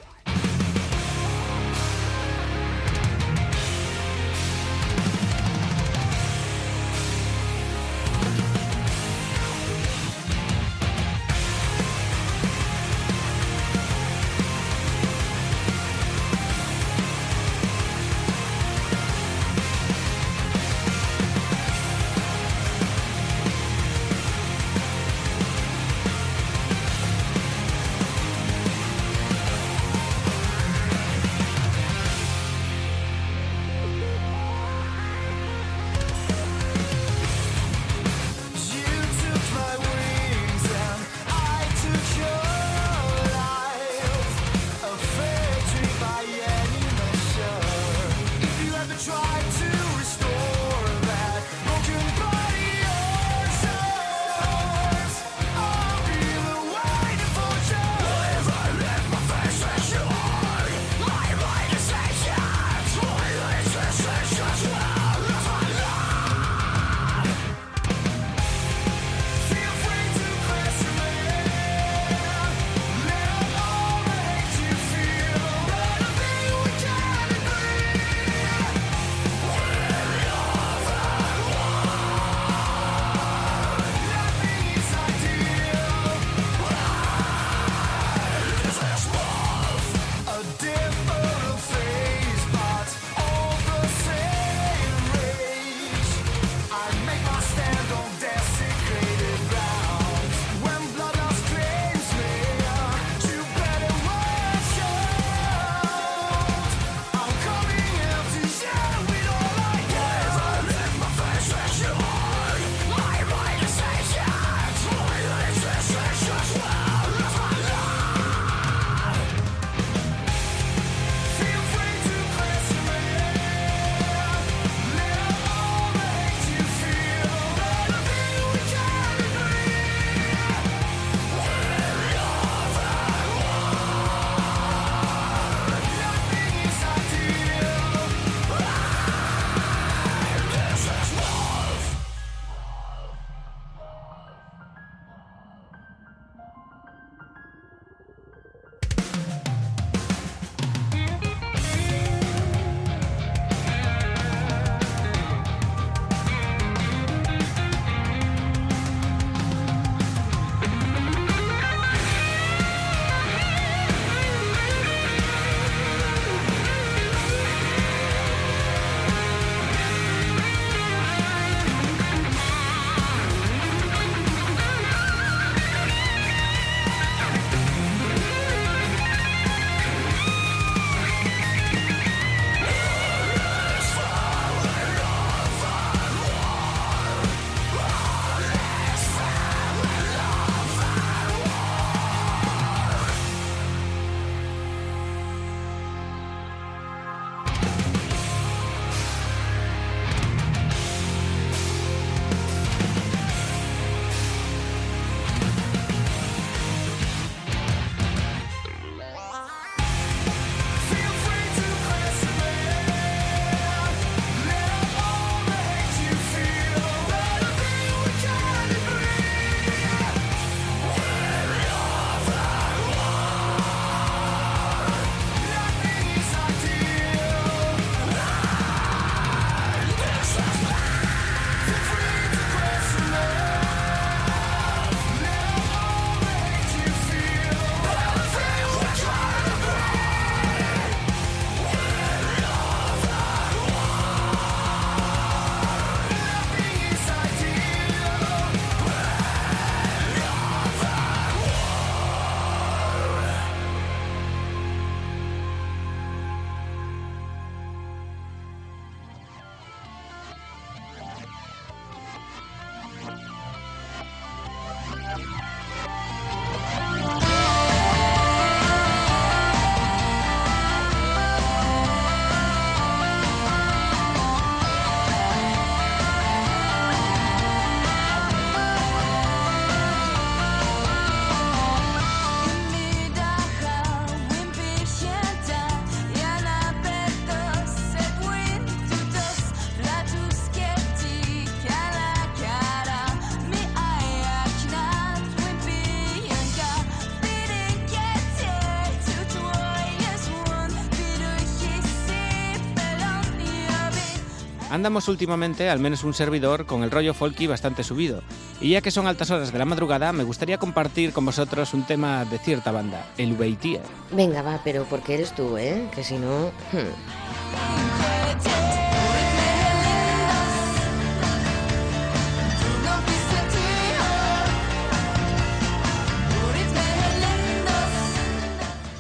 Andamos últimamente, al menos un servidor, con el rollo folky bastante subido. Y ya que son altas horas de la madrugada, me gustaría compartir con vosotros un tema de cierta banda, el Ubeitie. Venga, va, pero porque eres tú, ¿eh? Que si no... hmm.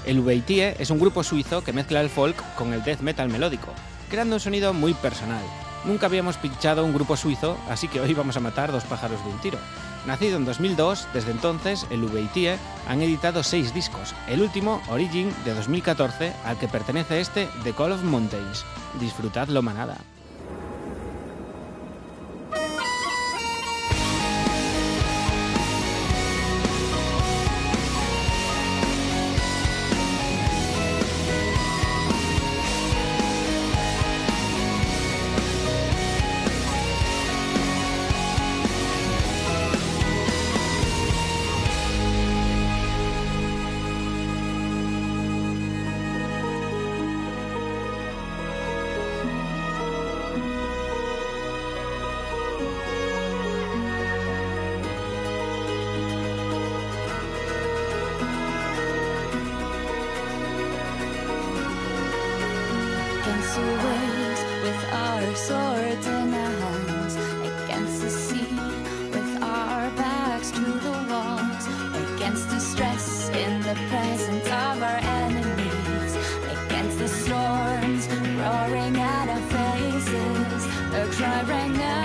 El Ubeitie es un grupo suizo que mezcla el folk con el death metal melódico, creando un sonido muy personal. Nunca habíamos pinchado un grupo suizo, así que hoy vamos a matar dos pájaros de un tiro. Nacido en 2002, desde entonces el Ubeitie han editado seis discos, el último, Origin, de 2014, al que pertenece este, The Call of Mountains. Disfrutadlo manada. Rang out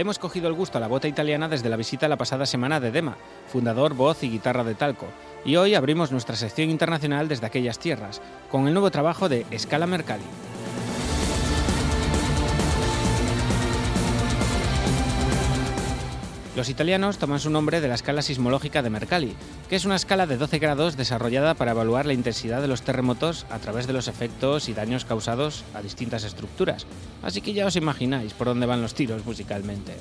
Hemos cogido el gusto a la bota italiana desde la visita la pasada semana de Dema, fundador, voz y guitarra de Talco, y hoy abrimos nuestra sección internacional desde aquellas tierras, con el nuevo trabajo de Scala Mercalli. Los italianos toman su nombre de la escala sismológica de Mercalli, que es una escala de 12 grados desarrollada para evaluar la intensidad de los terremotos a través de los efectos y daños causados a distintas estructuras. Así que ya os imagináis por dónde van los tiros musicalmente.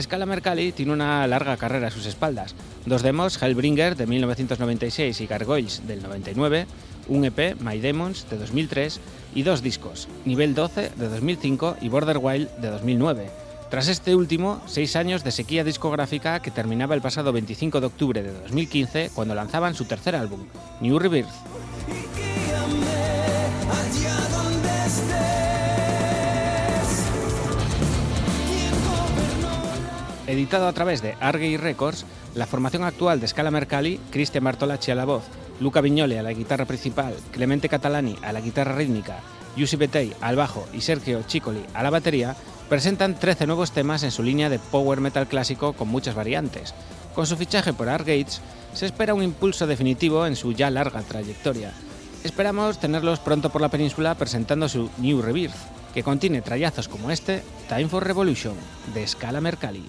Scala Mercalli tiene una larga carrera a sus espaldas. Dos demos, Hellbringer de 1996 y Gargoyles del 99, un EP, My Demons de 2003 y dos discos, Nivel 12 de 2005 y Border Wild de 2009. Tras este último, seis años de sequía discográfica que terminaba el pasado 25 de octubre de 2015 cuando lanzaban su tercer álbum, New Rebirth. Editado a través de Argei Records, la formación actual de Scala Mercalli, Cristian Bartolacci a la voz, Luca Vignoli a la guitarra principal, Clemente Catalani a la guitarra rítmica, Giussi Betey al bajo y Sergio Chicoli a la batería, presentan 13 nuevos temas en su línea de power metal clásico con muchas variantes. Con su fichaje por Art Gates, se espera un impulso definitivo en su ya larga trayectoria. Esperamos tenerlos pronto por la península presentando su New Rebirth, que contiene trayazos como este, Time for Revolution, de Scala Mercalli.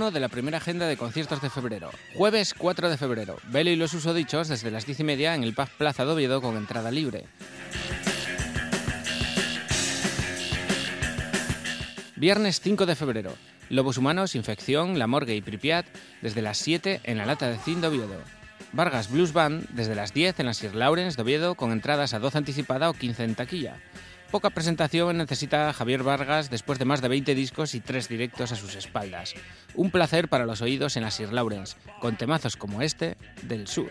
Turno de la primera agenda de conciertos de febrero. Jueves 4 de febrero. Velo y los usodichos desde las 10 y media en el Paz Plaza de Oviedo con entrada libre. Viernes 5 de febrero. Lobos Humanos, Infección, La Morgue y Pripyat desde las 7 en la Lata de Cin de Oviedo. Vargas Blues Band desde las 10 en la Sir Lawrence de Oviedo con entradas a 12 anticipada o 15 en taquilla. Poca presentación necesita Javier Vargas después de más de 20 discos y 3 directos a sus espaldas. Un placer para los oídos en la Sir Lawrence, con temazos como este del sur.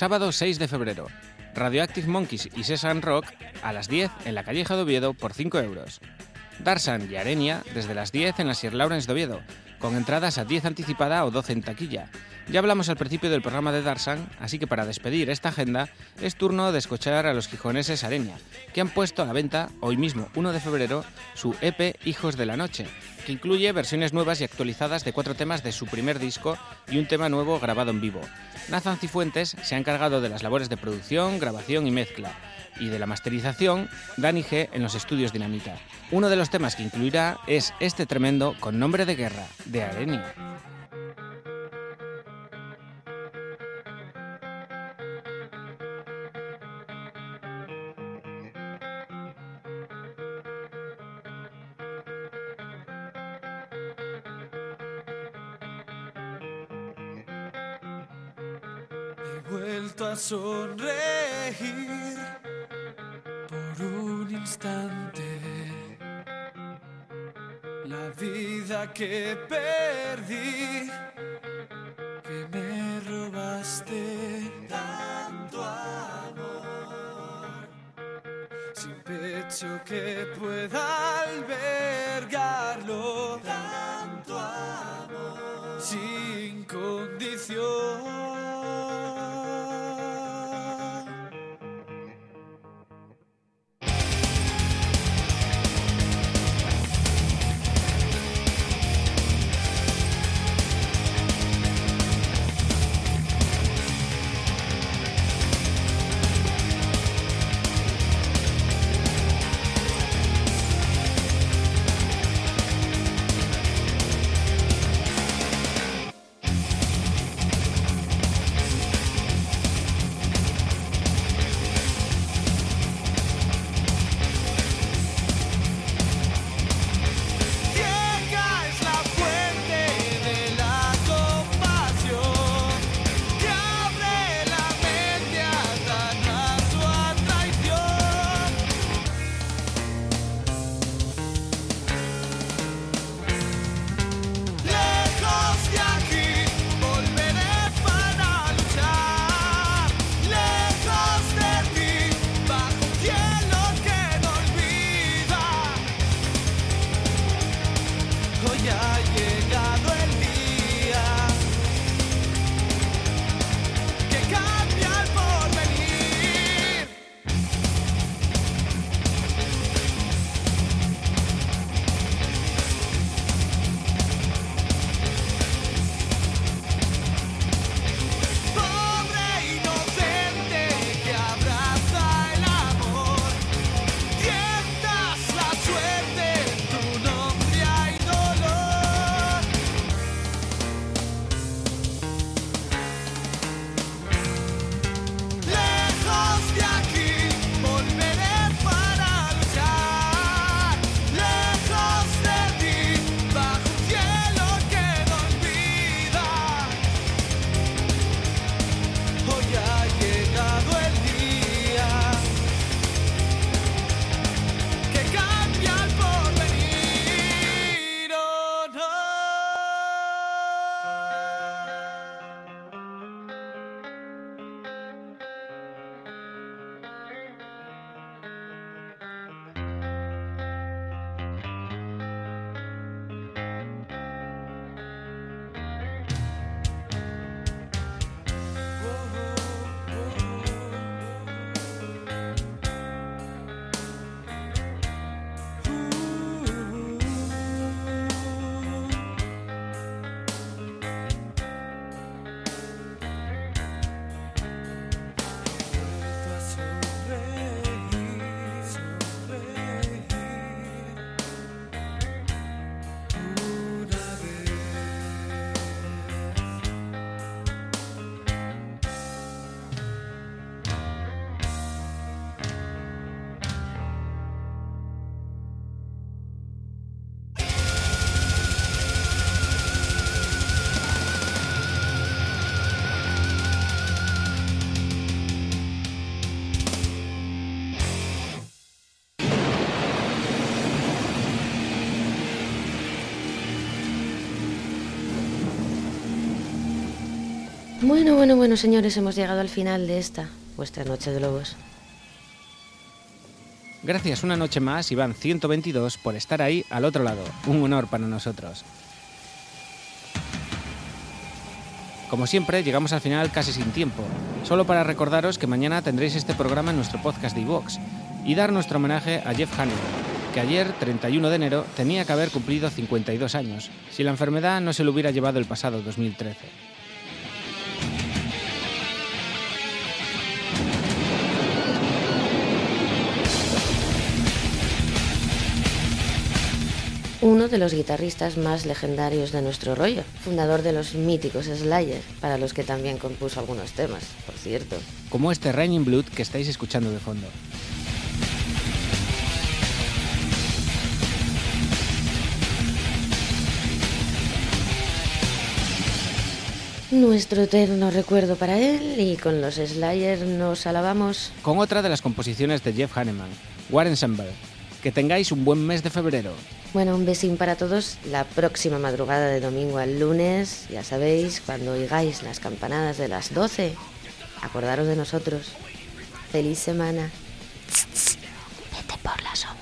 Sábado 6 de febrero. Radioactive Monkeys y Sesan Rock a las 10 en la Calleja de Oviedo por 5 euros. Darsan y Arenia desde las 10 en la Sir Lawrence de Oviedo, con entradas a 10 anticipada o 12 en taquilla. Ya hablamos al principio del programa de Darsan, así que para despedir esta agenda es turno de escuchar a los gijoneses Arenia, que han puesto a la venta hoy mismo, 1 de febrero, su EP Hijos de la Noche, que incluye versiones nuevas y actualizadas de cuatro temas de su primer disco y un tema nuevo grabado en vivo. Nathan Cifuentes se ha encargado de las labores de producción, grabación y mezcla, y de la masterización, Dani G en los estudios Dinamita. Uno de los temas que incluirá es este tremendo con nombre de guerra, de Arenia. He vuelto a sonreír La vida que perdí, que me robaste tanto amor, sin pecho que pueda albergarlo, tanto amor, sin condición. Bueno, bueno, bueno, señores, hemos llegado al final de esta, vuestra noche de lobos. Gracias una noche más, Iván 122, por estar ahí al otro lado. Un honor para nosotros. Como siempre, llegamos al final casi sin tiempo, solo para recordaros que mañana tendréis este programa en nuestro podcast de iVox y dar nuestro homenaje a Jeff Hanneman, que ayer, 31 de enero, tenía que haber cumplido 52 años, si la enfermedad no se lo hubiera llevado el pasado 2013. Uno de los guitarristas más legendarios de nuestro rollo, fundador de los míticos Slayer, para los que también compuso algunos temas, por cierto. Como este Raining Blood que estáis escuchando de fondo. Nuestro eterno recuerdo para él y con los Slayer nos alabamos. Con otra de las composiciones de Jeff Hanneman, War Ensemble. Que tengáis un buen mes de febrero. Bueno, un besín para todos. La próxima madrugada de domingo al lunes, ya sabéis, cuando oigáis las campanadas de las 12, acordaros de nosotros. Feliz semana. Vete por la sombra.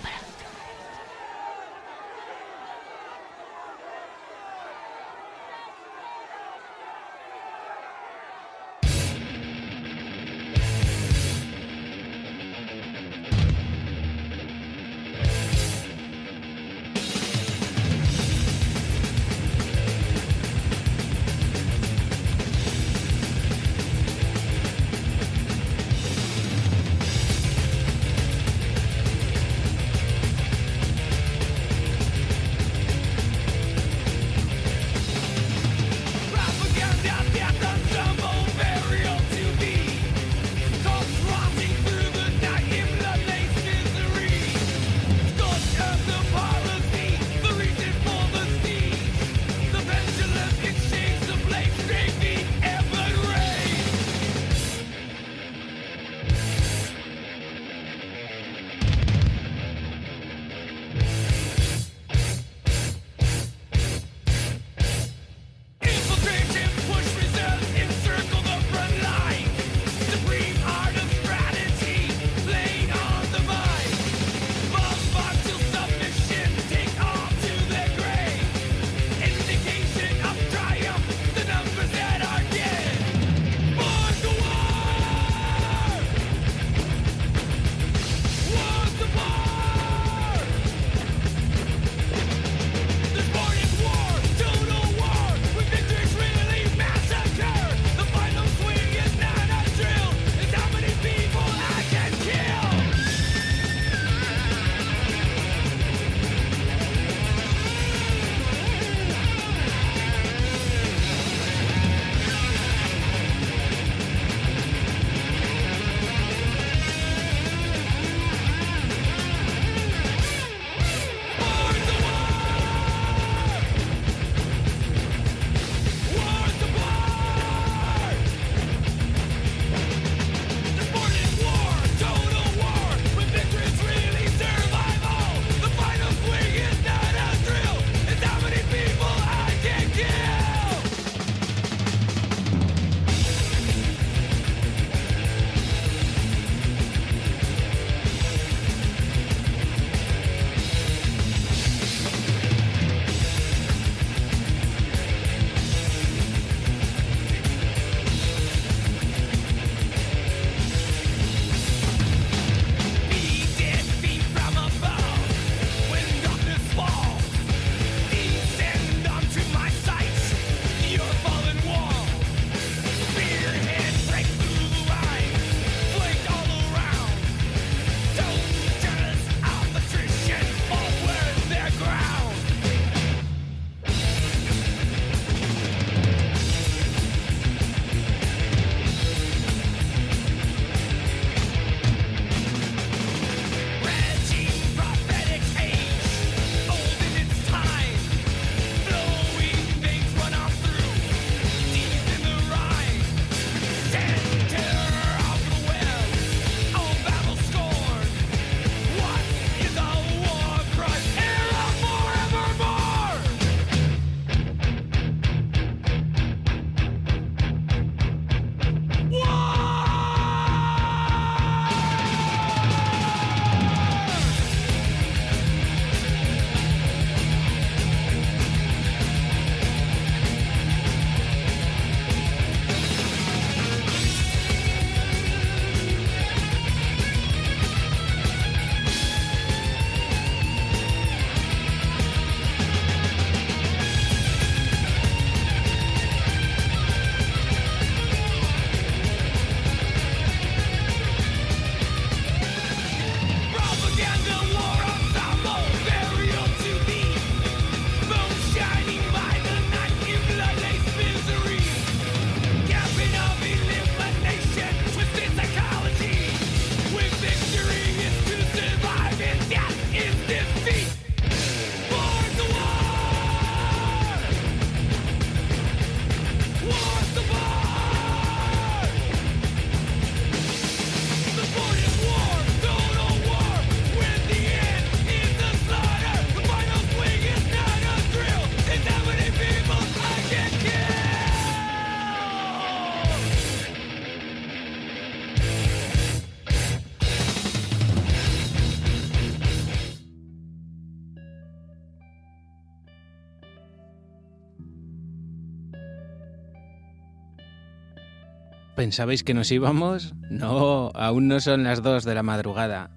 ¿Pensabais que nos íbamos? No, aún no son las dos de la madrugada.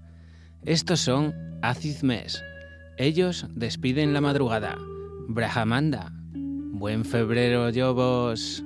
Estos son Acid Mes. Ellos despiden la madrugada. Brahamanda. Buen febrero, Yobos.